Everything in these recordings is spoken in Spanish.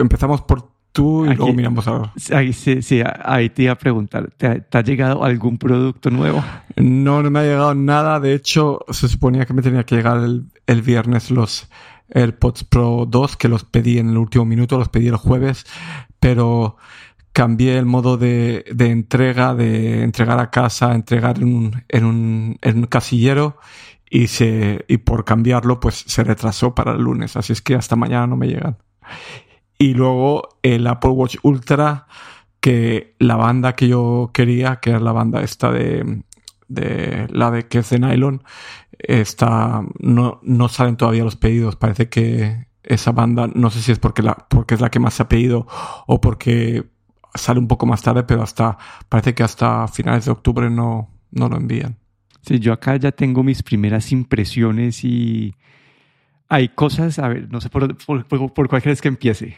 empezamos por tú y luego miramos a... Ahí, sí, sí, ahí te iba a preguntar, ¿te, ha llegado algún producto nuevo? No, no me ha llegado nada. De hecho, se suponía que me tenía que llegar el, el viernes los AirPods Pro 2, que los pedí en el último minuto, los pedí el jueves, pero cambié el modo de, de entrega, de entregar a casa, entregar en un, en un, en un casillero y, se, y por cambiarlo pues se retrasó para el lunes. Así es que hasta mañana no me llegan. Y luego el Apple Watch Ultra, que la banda que yo quería, que es la banda esta de, de la de que es de nylon, está, no, no salen todavía los pedidos. Parece que esa banda, no sé si es porque, la, porque es la que más se ha pedido o porque sale un poco más tarde, pero hasta, parece que hasta finales de octubre no, no lo envían. Sí, yo acá ya tengo mis primeras impresiones y hay cosas, a ver, no sé por, por, por cuál crees que empiece.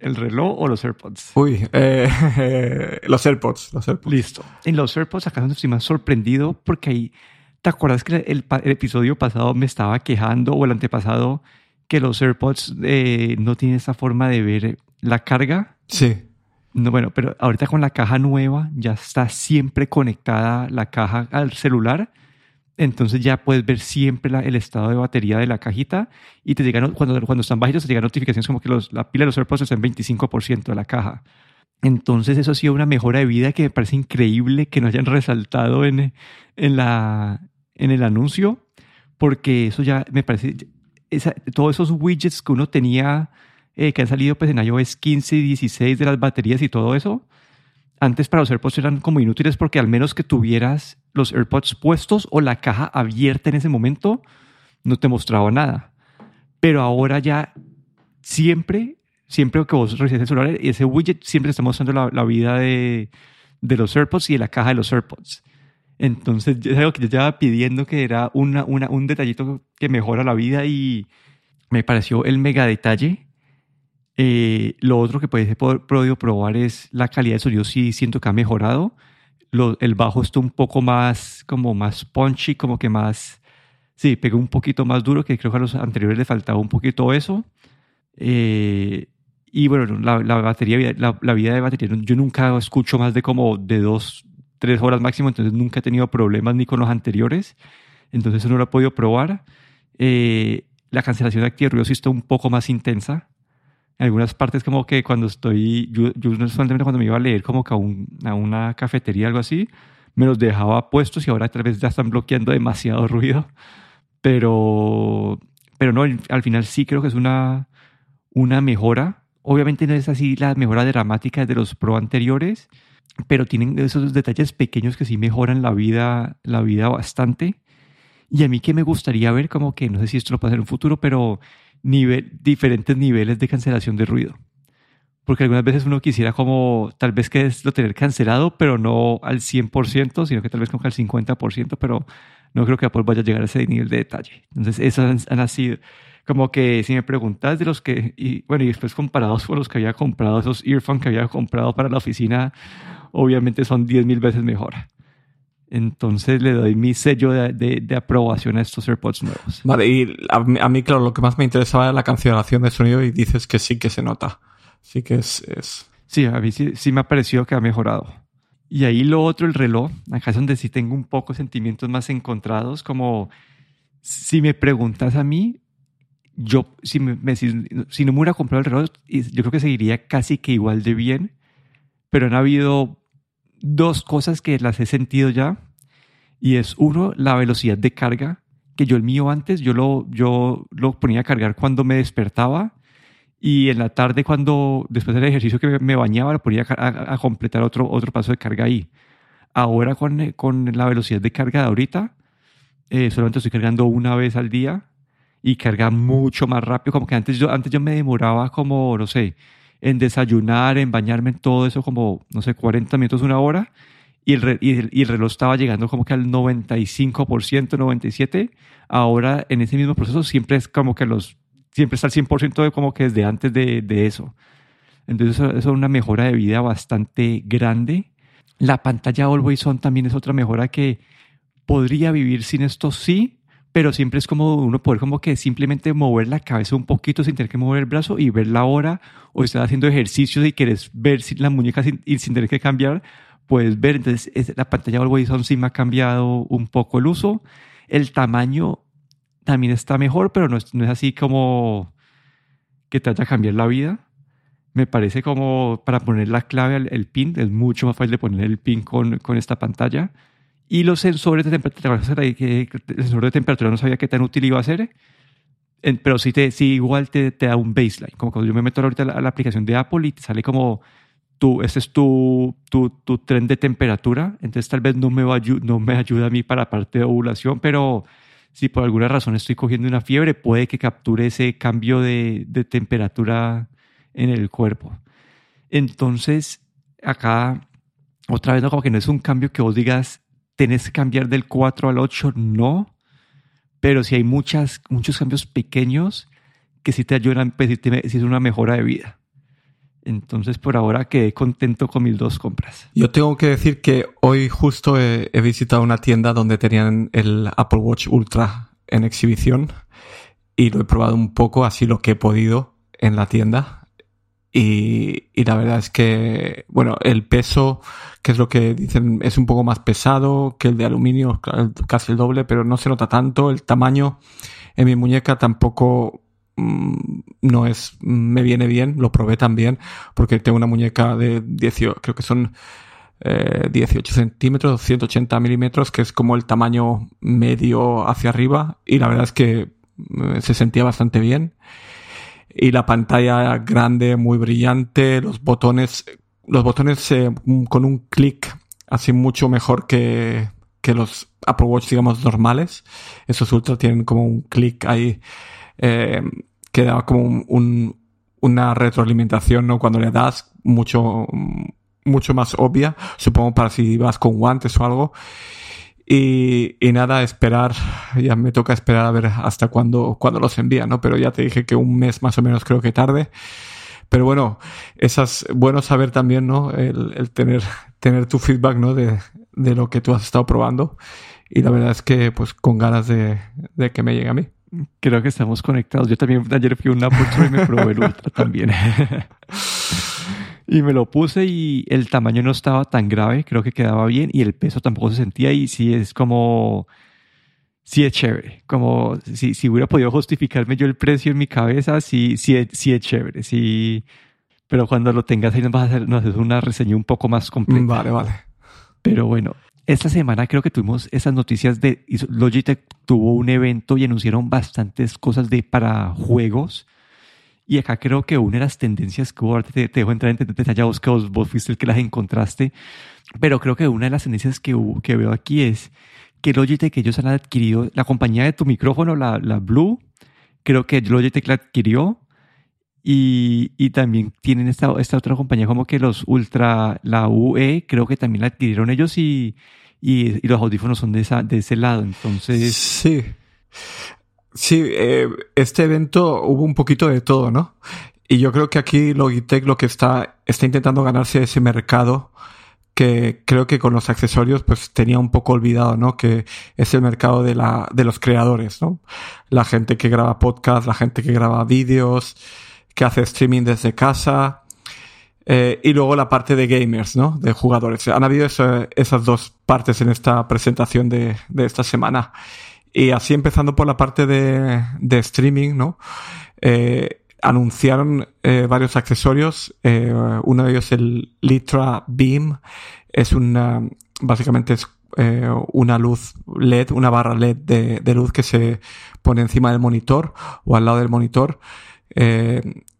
¿El reloj o los AirPods? Uy, eh, los AirPods, los AirPods. Listo. En los AirPods acá estoy más sorprendido porque ahí, ¿te acuerdas que el, episodio pasado me estaba quejando o el antepasado que los AirPods eh, no tienen esa forma de ver la carga? Sí. No, bueno, pero ahorita con la caja nueva ya está siempre conectada la caja al celular entonces ya puedes ver siempre el estado de batería de la cajita y te llegan, cuando, cuando están bajitos, te llegan notificaciones como que los, la pila de los AirPods está en 25% de la caja. Entonces eso ha sido una mejora de vida que me parece increíble que no hayan resaltado en, en, la, en el anuncio, porque eso ya me parece, todos esos widgets que uno tenía, eh, que han salido pues en iOS 15 y 16 de las baterías y todo eso, antes para los AirPods eran como inútiles porque al menos que tuvieras los AirPods puestos o la caja abierta en ese momento, no te mostraba nada. Pero ahora ya siempre, siempre que vos recibes el celular, ese widget siempre te está mostrando la, vida de, los AirPods y de la caja de los AirPods. Entonces, es algo que yo estaba pidiendo que era una, un detallito que mejora la vida y me pareció el mega detalle eh, lo otro que puede, podido probar es la calidad de sonido. Sí, siento que ha mejorado. El bajo está un poco más, como más punchy, como que más, sí, pegó un poquito más duro, que creo que a los anteriores le faltaba un poquito eso. Eh, y bueno, la, batería, la, la, vida de batería, yo nunca escucho más de como de dos, tres horas máximo, entonces nunca he tenido problemas ni con los anteriores. Entonces no lo he podido probar. Eh, la cancelación de actividad ruido sí está un poco más intensa en algunas partes como que cuando estoy, yo, yo solamente cuando me iba a leer como que a, a una cafetería algo así, me los dejaba puestos y ahora tal vez ya están bloqueando demasiado ruido. Pero, pero no, al final sí creo que es una, una mejora. Obviamente no es así la mejora dramática de los Pro anteriores, pero tienen esos detalles pequeños que sí mejoran la vida, la vida bastante. Y a mí que me gustaría ver como que, no sé si esto lo puede hacer en un futuro, pero nivel, diferentes niveles de cancelación de ruido. Porque algunas veces uno quisiera como, tal vez que es lo tener cancelado, pero no al 100%, sino que tal vez como al 50%, pero no creo que Apple vaya a llegar a ese nivel de detalle. Entonces, esas han, sido como que si me preguntas de los que, y bueno, y después comparados con los que había comprado, esos earphones que había comprado para la oficina, obviamente son 10 mil veces mejor. Entonces le doy mi sello de, aprobación a estos AirPods nuevos. Vale, y a mí, claro, lo que más me interesaba era la cancelación de sonido y dices que sí que se nota. Sí que es... es... Sí, a mí sí, me ha parecido que ha mejorado. Y ahí lo otro, el reloj, acá es donde sí tengo un poco sentimientos más encontrados, como si me preguntas a mí, yo, si, me, si, no me hubiera comprado el reloj, yo creo que seguiría casi que igual de bien, pero han habido dos cosas que las he sentido ya. Y es uno, la velocidad de carga, que yo el mío antes, yo lo, yo lo ponía a cargar cuando me despertaba y en la tarde cuando, después del ejercicio que me bañaba, lo ponía a, completar otro, otro paso de carga ahí. Ahora con, con la velocidad de carga de ahorita, eh, solamente estoy cargando una vez al día y carga mucho más rápido, como que antes yo, antes yo me demoraba como, no sé, en desayunar, en bañarme, en todo eso como, no sé, 40 minutos, una hora, y el, reloj estaba llegando como que al 95%, 97%. Ahora, en ese mismo proceso, siempre es como que los, siempre está al 100% de como que desde antes de, eso. Entonces, eso, es una mejora de vida bastante grande. La pantalla Always On también es otra mejora que podría vivir sin esto, sí, pero siempre es como uno poder como que simplemente mover la cabeza un poquito sin tener que mover el brazo y ver la hora o estar haciendo ejercicios y quieres ver si la muñeca sin, y sin tener que cambiar, puedes ver. Entonces la pantalla Always On sí me ha cambiado un poco el uso. El tamaño también está mejor, pero no es, no es así como que te haya cambiar la vida. Me parece como para poner la clave al el pin, es mucho más fácil de poner el pin con, con esta pantalla. Y los sensores de temperatura, el sensor de temperatura no sabía qué tan útil iba a ser, pero sí, te, sí igual te, te da un baseline. Como cuando yo me meto ahorita a la, aplicación de Apple y te sale como, tú, este es tu, tu, tu, tren de temperatura, entonces tal vez no me, va, no me ayuda a mí para la parte de ovulación, pero si por alguna razón estoy cogiendo una fiebre, puede que capture ese cambio de, de temperatura en el cuerpo. Entonces, acá, otra vez, ¿no? como que no es un cambio que vos digas, tenés que cambiar del 4 al 8, no. Pero si hay muchas, muchos cambios pequeños que sí te ayudan, pues, si es una mejora de vida. Entonces, por ahora quedé contento con mis dos compras. Yo tengo que decir que hoy justo he, he visitado una tienda donde tenían el Apple Watch Ultra en exhibición y lo he probado un poco, así lo que he podido en la tienda y, y, la verdad es que, bueno, el peso, que es lo que dicen, es un poco más pesado que el de aluminio, casi el doble, pero no se nota tanto. El tamaño en mi muñeca tampoco mmm, no es, me viene bien, lo probé también, porque tengo una muñeca de 18, creo que son eh, 18 centímetros, 180 milímetros, que es como el tamaño medio hacia arriba, y la verdad es que mm, se sentía bastante bien y la pantalla grande, muy brillante, los botones, los botones eh, con un clic así mucho mejor que, que los Apple Watch, digamos, normales. Esos Ultra tienen como un clic ahí eh, que da como un, una retroalimentación, ¿no? Cuando le das mucho, mucho más obvia, supongo para si vas con guantes o algo. Y, y, nada, esperar, ya me toca esperar a ver hasta cuándo, cuándo los envían, ¿no? Pero ya te dije que un mes más o menos creo que tarde. Pero bueno, esas, bueno saber también, ¿no? El, el tener, tener tu feedback, ¿no? De, de lo que tú has estado probando. Y la verdad es que, pues, con ganas de, de que me llegue a mí. Creo que estamos conectados. Yo también ayer fui a un Apple y me probé el Ultra también. Y me lo puse y el tamaño no estaba tan grave, creo que quedaba bien y el peso tampoco se sentía y sí es como, sí es chévere, como si, si hubiera podido justificarme yo el precio en mi cabeza, sí, sí, es, sí es chévere, sí, pero cuando lo tengas ahí nos vas a hacer, nos haces una reseña un poco más completa. Vale, vale. Pero bueno, esta semana creo que tuvimos esas noticias de Logitech tuvo un evento y anunciaron bastantes cosas de para juegos y acá creo que una de las tendencias que hubo, te, te dejo entrar en detalle vos que vos, vos, fuiste el que las encontraste, pero creo que una de las tendencias que, que veo aquí es que Logitech, ellos han adquirido, la compañía de tu micrófono, la, la Blue, creo que Logitech la adquirió y, y también tienen esta, esta otra compañía como que los Ultra, la UE, creo que también la adquirieron ellos y, y, y los audífonos son de, esa, de ese lado, entonces... Sí. Sí, eh, este evento hubo un poquito de todo, ¿no? Y yo creo que aquí Logitech lo que está, está intentando ganarse ese mercado que creo que con los accesorios pues tenía un poco olvidado, ¿no? Que es el mercado de, la, de los creadores, ¿no? La gente que graba podcast, la gente que graba vídeos, que hace streaming desde casa. Eh, y luego la parte de gamers, ¿no? De jugadores. Han habido eso, esas dos partes en esta presentación de, de esta semana. Y así empezando por la parte de, de streaming, ¿no? Eh, anunciaron eh, varios accesorios. Eh, uno de ellos el Litra Beam. Es una, básicamente es eh, una luz LED, una barra LED de, de, luz que se pone encima del monitor o al lado del monitor.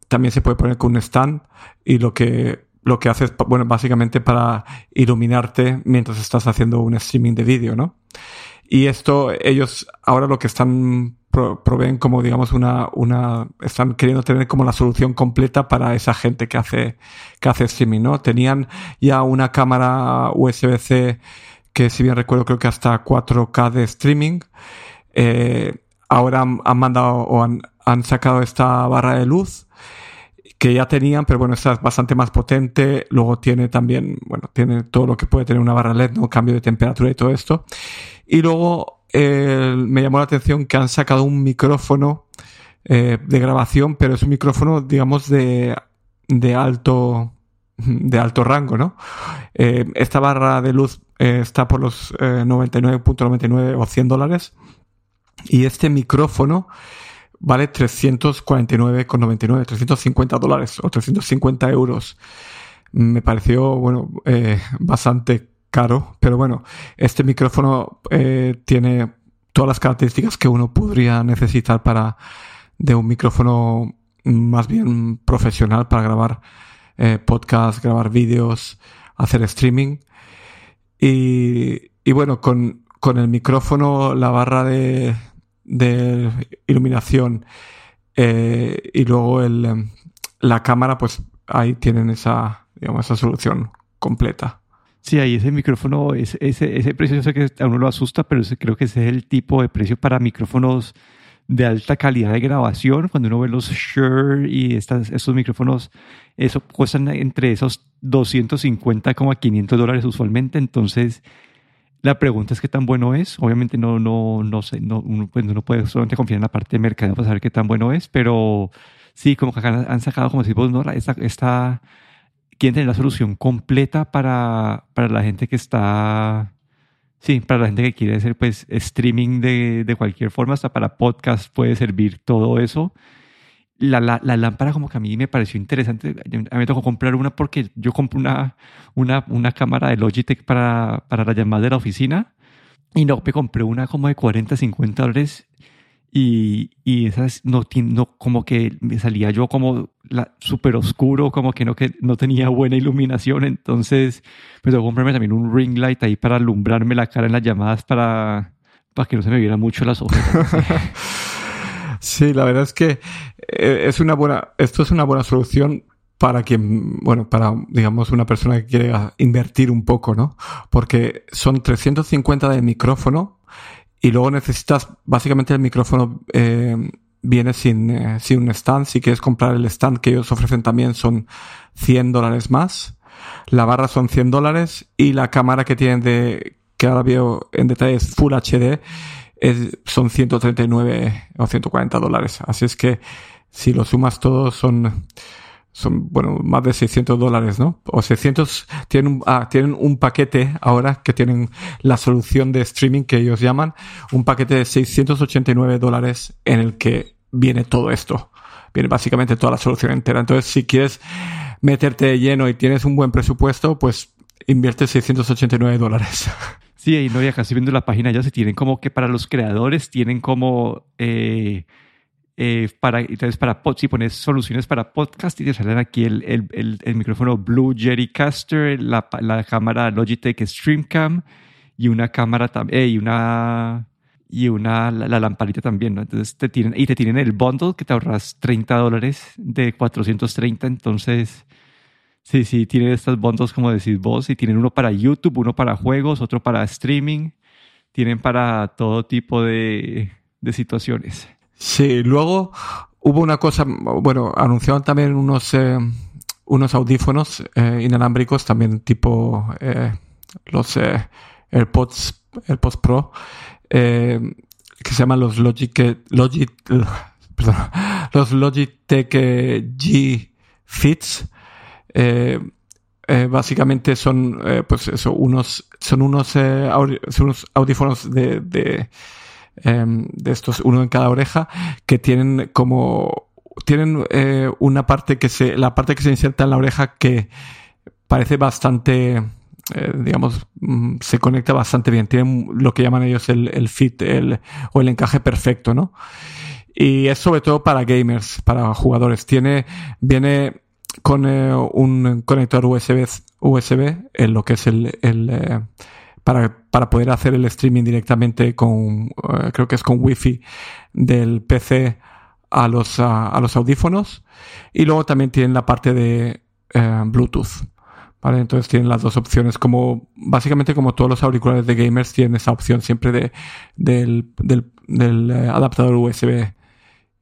También se puede poner con un stand y lo que lo que hace es, bueno, básicamente para iluminarte mientras estás haciendo un streaming de vídeo, ¿no? Y esto, ellos ahora lo que están pro, proveen como, digamos, una, una, están queriendo tener como la solución completa para esa gente que hace, que hace streaming, ¿no? Tenían ya una cámara USB-C que, si bien recuerdo, creo que hasta 4K de streaming. Eh, ahora han, mandado o han, han sacado esta barra de luz que ya tenían, pero bueno, esta es bastante más potente. Luego tiene también, bueno, tiene todo lo que puede tener una barra LED, ¿no? Cambio de temperatura y todo esto. Y luego eh, me llamó la atención que han sacado un micrófono eh, de grabación, pero es un micrófono, digamos, de, de alto de alto rango, ¿no? Eh, esta barra de luz está por los 99.99 o 100 dólares y este micrófono vale 349,99, 350 dólares o 350 euros. Me pareció, bueno, bastante caro, pero bueno, este micrófono eh, tiene todas las características que uno podría necesitar para de un micrófono más bien profesional para grabar eh, podcasts, grabar vídeos, hacer streaming. Y, bueno, con, con, el micrófono, la barra de, de iluminación eh, y luego el, la cámara, pues ahí tienen esa, digamos, esa solución completa. Sí, ahí ese micrófono, ese, ese, precio, yo sé que a uno lo asusta, pero creo que ese es el tipo de precio para micrófonos de alta calidad de grabación. Cuando uno ve los Shure y estos micrófonos, eso cuestan entre esos 250 como a 500 dólares usualmente. Entonces, la pregunta es qué tan bueno es. Obviamente no, no, no sé, no, uno, pues no puede solamente confiar en la parte de mercado para saber qué tan bueno es, pero sí, como que acá han sacado, como decimos, ¿no? esta, esta quieren tener la solución completa para, para la gente que está, sí, para la gente que quiere hacer pues streaming de, de cualquier forma, hasta para podcast puede servir todo eso. La, la, la, lámpara como que a mí me pareció interesante. A mí me tocó comprar una porque yo compré una, una, una cámara de Logitech para, para la llamada de la oficina y no, me compré una como de 40, 50 dólares y, y esas no, no, como que me salía yo como súper oscuro, como que no, que no tenía buena iluminación. Entonces me tocó comprarme también un ring light ahí para alumbrarme la cara en las llamadas para, para que no se me viera mucho las ojeras. sí, la verdad es que eh, es una buena, esto es una buena solución para quien, bueno, para, digamos, una persona que quiere invertir un poco, ¿no? Porque son 350 de micrófono y luego necesitas, básicamente el micrófono eh, viene sin, eh, sin un stand. Si quieres comprar el stand que ellos ofrecen también son 100 dólares más. La barra son 100 dólares y la cámara que tienen de, que ahora veo en detalle es Full HD, es, son 139 o 140 dólares. Así es que si lo sumas todo son son, bueno, más de 600 dólares, ¿no? O 600, tienen un, ah, tienen un paquete ahora que tienen la solución de streaming que ellos llaman, un paquete de 689 dólares en el que viene todo esto. Viene básicamente toda la solución entera. Entonces, si quieres meterte lleno y tienes un buen presupuesto, pues invierte 689 dólares. Sí, ahí no, ya casi viendo la página ya se tienen como que para los creadores tienen como eh, eh, para, entonces, para si pones soluciones para podcast y te salen aquí el, el, el, micrófono Blue Caster, la, la cámara Logitech Streamcam y una cámara también, eh, y una, y una, la, lamparita también, ¿no? Entonces te tienen, y te tienen el bundle que te ahorras 30 dólares de 430, entonces, sí, sí, tienen estos bundles como decís vos, y tienen uno para YouTube, uno para juegos, otro para streaming, tienen para todo tipo de, de situaciones. Sí, luego hubo una cosa, bueno, anunciaron también unos, eh, unos audífonos eh, inalámbricos, también tipo eh, los AirPods, AirPods Pro, que se llaman los Logic, perdón, los Logitech G Fits. básicamente son, pues eso, unos, son unos, son unos audífonos de, de Em, de estos, uno en cada oreja, que tienen como, tienen eh, una parte que se, la parte que se inserta en la oreja que parece bastante, eh, digamos, mm, se conecta bastante bien. Tienen lo que llaman ellos el, el fit el, o el encaje perfecto, ¿no? Y es sobre todo para gamers, para jugadores. Tiene, viene con eh, un conector USB, USB en lo que es el, el para, para poder hacer el streaming directamente con, eh, creo que es con Wi-Fi del PC a los, a, los audífonos. Y luego también tienen la parte de eh, Bluetooth. ¿Vale? Entonces tienen las dos opciones, como básicamente como todos los auriculares de gamers tienen esa opción siempre de, del, del, eh, adaptador USB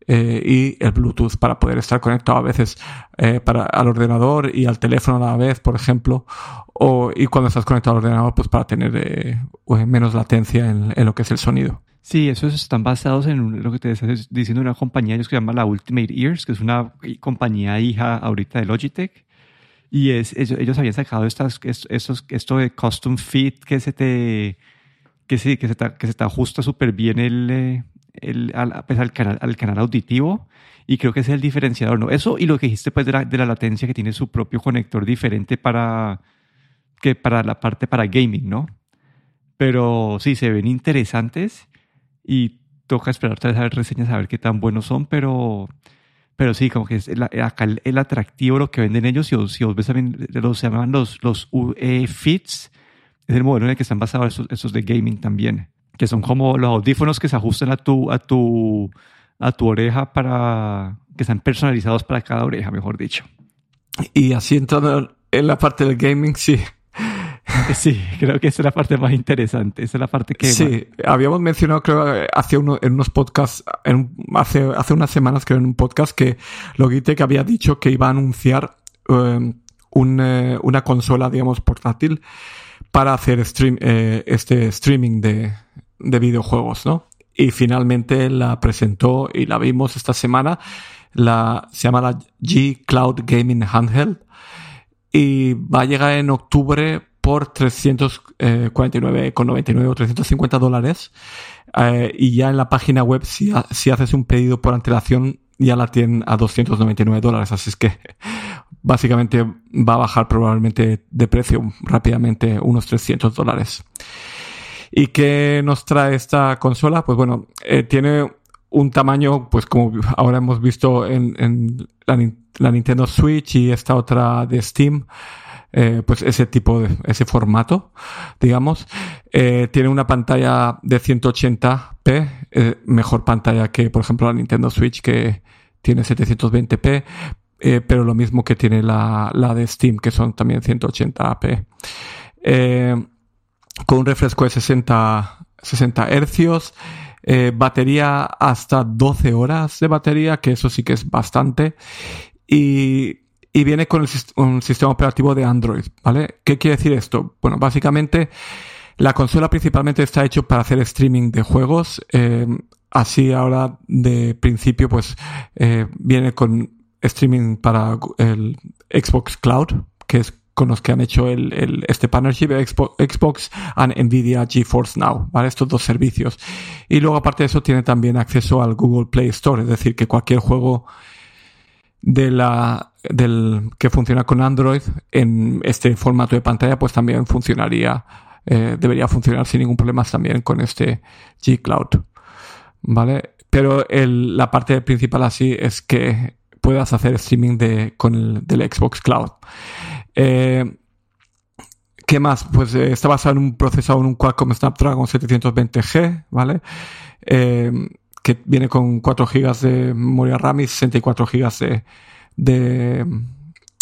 eh, y el Bluetooth para poder estar conectado a veces eh, para, al ordenador y al teléfono a la vez, por ejemplo, o, y cuando estás conectado al ordenador, pues para tener eh, menos latencia en, lo que es el sonido. Sí, esos están basados en lo que te estás diciendo, una compañía que se llama la Ultimate Ears, que es una compañía hija ahorita de Logitech. Y es, ellos, habían sacado estas, estos, esto de Custom Fit que se te, que sí, que se te, que se te ajusta súper bien el, el, al, pues, al, canal, al canal auditivo y creo que ese es el diferenciador, ¿no? Eso y lo que dijiste pues de la, de la latencia que tiene su propio conector diferente para, que para la parte para gaming, ¿no? Pero sí, se ven interesantes y toca esperar a ver reseñas a ver qué tan buenos son, pero, pero sí, como que es el, acá el, atractivo lo que venden ellos, si si os ves también, los se llaman los, los UE Fits, es el modelo en el que están basados esos, esos de gaming también que son como los audífonos que se ajustan a tu, a tu, a tu oreja para que están personalizados para cada oreja, mejor dicho. Y así entrando en la parte del gaming, sí. Sí, creo que esa es la parte más interesante. Esa es la parte que. Sí, habíamos mencionado, creo, hace uno, en unos podcasts, hace, hace unas semanas, creo, en un podcast, que Logitech había dicho que iba a anunciar um, eh, una consola, digamos, portátil para hacer stream, eh, este streaming de, de videojuegos, ¿no? Y finalmente la presentó y la vimos esta semana. La, se llama la G Cloud Gaming Handheld y va a llegar en octubre por 349,99 o 350 dólares. Eh, y ya en la página web, si, si haces un pedido por antelación, ya la tienen a 299 dólares. Así es que básicamente va a bajar probablemente de precio rápidamente unos 300 dólares. ¿Y qué nos trae esta consola? Pues bueno, eh, tiene un tamaño, pues como ahora hemos visto en, la, Nintendo Switch y esta otra de Steam, eh, pues ese tipo de, ese formato, digamos. Eh, tiene una pantalla de 180p, mejor pantalla que, por ejemplo, la Nintendo Switch que tiene 720p, pero lo mismo que tiene la, la de Steam, que son también 180p con un refresco de 60, 60 hercios, eh, batería hasta 12 horas de batería, que eso sí que es bastante, y, y viene con un sistema operativo de Android, ¿vale? ¿Qué quiere decir esto? Bueno, básicamente la consola principalmente está hecho para hacer streaming de juegos, eh, así ahora de principio pues eh, viene con streaming para el Xbox Cloud, que es con los que han hecho el, el, este partnership Xbox and Nvidia GeForce Now, ¿vale? Estos dos servicios. Y luego aparte de eso tiene también acceso al Google Play Store, es decir, que cualquier juego de la, del, que funciona con Android en este formato de pantalla, pues también funcionaría, eh, debería funcionar sin ningún problema también con este G Cloud, ¿vale? Pero el, la parte principal así es que puedas hacer streaming de, con el, del Xbox Cloud. Eh, ¿Qué más? Pues eh, está basado en un procesador, en un Qualcomm Snapdragon 720G, ¿vale? Eh, que viene con 4 GB de memoria RAM y 64 GB de,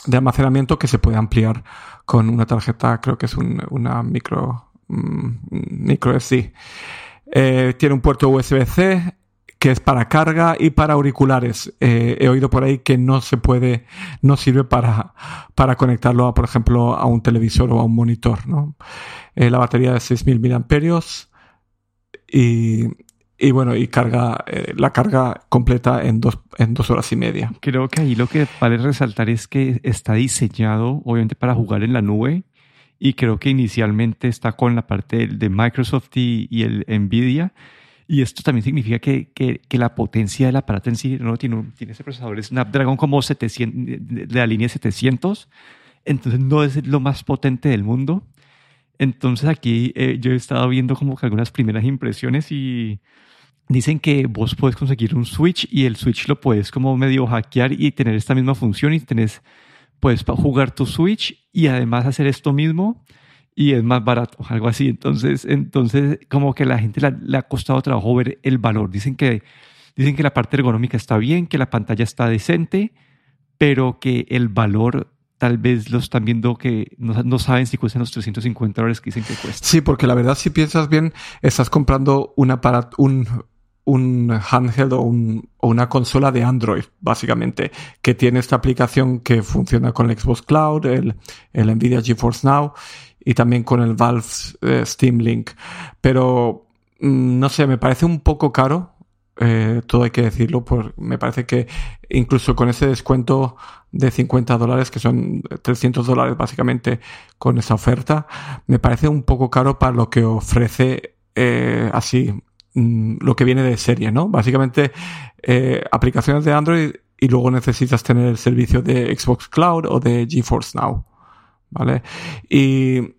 de, almacenamiento que se puede ampliar con una tarjeta, creo que es una micro, mm, micro SD. tiene un puerto USB-C, que es para carga y para auriculares. Eh, he oído por ahí que no se puede, no sirve para, para conectarlo, a, por ejemplo, a un televisor o a un monitor. ¿no? Eh, la batería de 6.000 miliamperios y, y bueno, y carga, eh, la carga completa en dos, en dos horas y media. Creo que ahí lo que vale resaltar es que está diseñado, obviamente, para jugar en la nube. Y creo que inicialmente está con la parte de Microsoft y, y el Nvidia y esto también significa que, que, que, la potencia del aparato en sí no tiene, tiene ese procesador Snapdragon como 700, de la línea 700, entonces no es lo más potente del mundo. Entonces aquí eh, yo he estado viendo como que algunas primeras impresiones y dicen que vos puedes conseguir un Switch y el Switch lo puedes como medio hackear y tener esta misma función y tenés, puedes jugar tu Switch y además hacer esto mismo y es más barato, algo así. Entonces, entonces como que la gente le ha costado trabajo ver el valor. Dicen que, dicen que la parte ergonómica está bien, que la pantalla está decente, pero que el valor tal vez lo están viendo que no, no, saben si cuestan los 350 dólares que dicen que cuesta. Sí, porque la verdad si piensas bien, estás comprando un aparato, un, un handheld o, una consola de Android, básicamente, que tiene esta aplicación que funciona con el Xbox Cloud, el, el Nvidia GeForce Now y también con el Valve eh, Steam Link. Pero, mm, no sé, me parece un poco caro. Eh, todo hay que decirlo, pues me parece que incluso con ese descuento de 50 dólares, que son 300 dólares básicamente con esa oferta, me parece un poco caro para lo que ofrece eh, así Mm, lo que viene de serie, ¿no? Básicamente, aplicaciones de Android y luego necesitas tener el servicio de Xbox Cloud o de GeForce Now, ¿vale? Y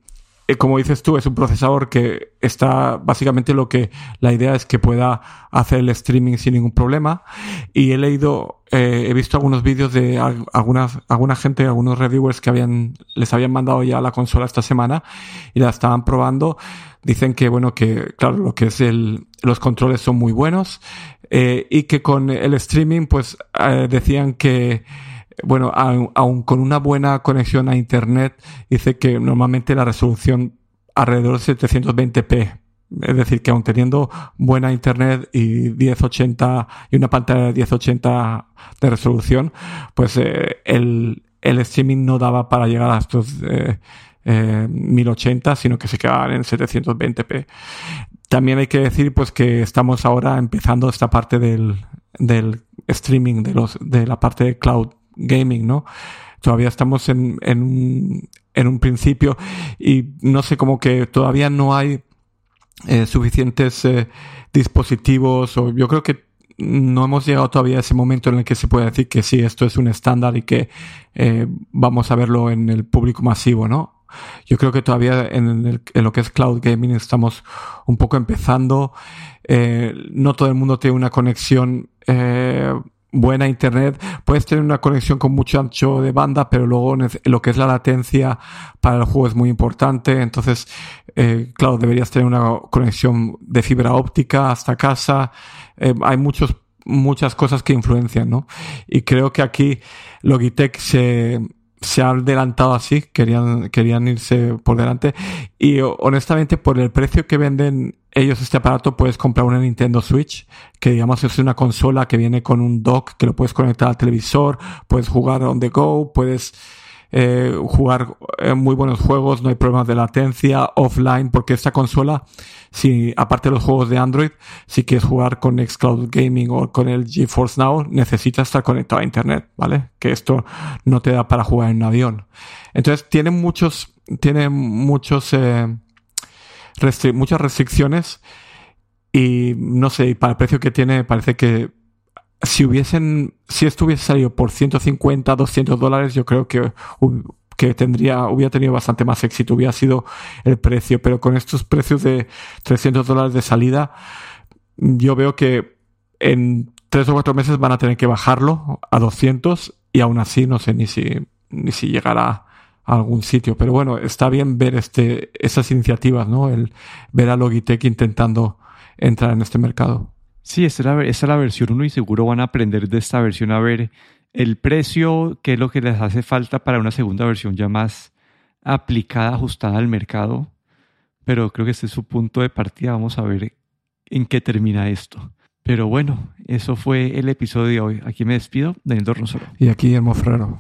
eh, como dices tú, es un procesador que está básicamente lo que la idea es que pueda hacer el streaming sin ningún problema. Y he leído, eh, he visto algunos vídeos de algunas, alguna gente, algunos reviewers que habían, les habían mandado ya la consola esta semana y la estaban probando Dicen que, bueno, que, claro, lo que es el, los controles son muy buenos, eh, y que con el streaming, pues, decían que, bueno, aún, con una buena conexión a internet, dice que normalmente la resolución alrededor de 720p. Es decir, que aún teniendo buena internet y 1080 y una pantalla de 1080 de resolución, pues eh, el, el streaming no daba para llegar a estos eh, 1080, eh, sino que se quedaban en 720p. También hay que decir pues que estamos ahora empezando esta parte del, del streaming, de, los, de la parte de cloud gaming, ¿no? Todavía estamos en, en, un, en un principio y no sé, como que todavía no hay eh, suficientes eh, dispositivos o yo creo que no hemos llegado todavía a ese momento en el que se puede decir que sí, esto es un estándar y que eh, vamos a verlo en el público masivo, ¿no? Yo creo que todavía en, lo que es cloud gaming estamos un poco empezando. No todo el mundo tiene una conexión eh, buena internet. Puedes tener una conexión con mucho ancho de banda, pero luego lo que es la latencia para el juego es muy importante. Entonces, eh, claro, deberías tener una conexión de fibra óptica hasta casa. hay muchos muchas cosas que influencian, ¿no? Y creo que aquí Logitech se, se ha adelantado así, querían, querían irse por delante. Y honestamente, por el precio que venden ellos este aparato, puedes comprar una Nintendo Switch, que digamos es una consola que viene con un dock que lo puedes conectar al televisor, puedes jugar on the go, puedes eh, jugar eh, muy buenos juegos, no hay problemas de latencia, offline, porque esta consola, si aparte de los juegos de Android, si quieres jugar con Xcloud Gaming o con el GeForce Now, necesitas estar conectado a Internet, ¿vale? Que esto no te da para jugar en un avión. Entonces tiene muchos, tiene muchos, eh, muchas restricciones y no sé, para el precio que tiene parece que si hubiesen, si esto hubiese salido por 150, 200 dólares, yo creo que, que tendría, hubiera tenido bastante más éxito, hubiera sido el precio, pero con estos precios de 300 dólares de salida, yo veo que en tres o cuatro meses van a tener que bajarlo a 200 y aún así no sé ni si, ni si llegará a algún sitio. Pero bueno, está bien ver este, esas iniciativas, ¿no? El ver a Logitech intentando entrar en este mercado. Sí, esta es, la, es la versión 1 y seguro van a aprender de esta versión a ver el precio, qué es lo que les hace falta para una segunda versión ya más aplicada, ajustada al mercado. Pero creo que este es su punto de partida. Vamos a ver en qué termina esto. Pero bueno, eso fue el episodio de hoy. Aquí me despido, Daniel Dornosolo. Y aquí Guillermo Ferrero.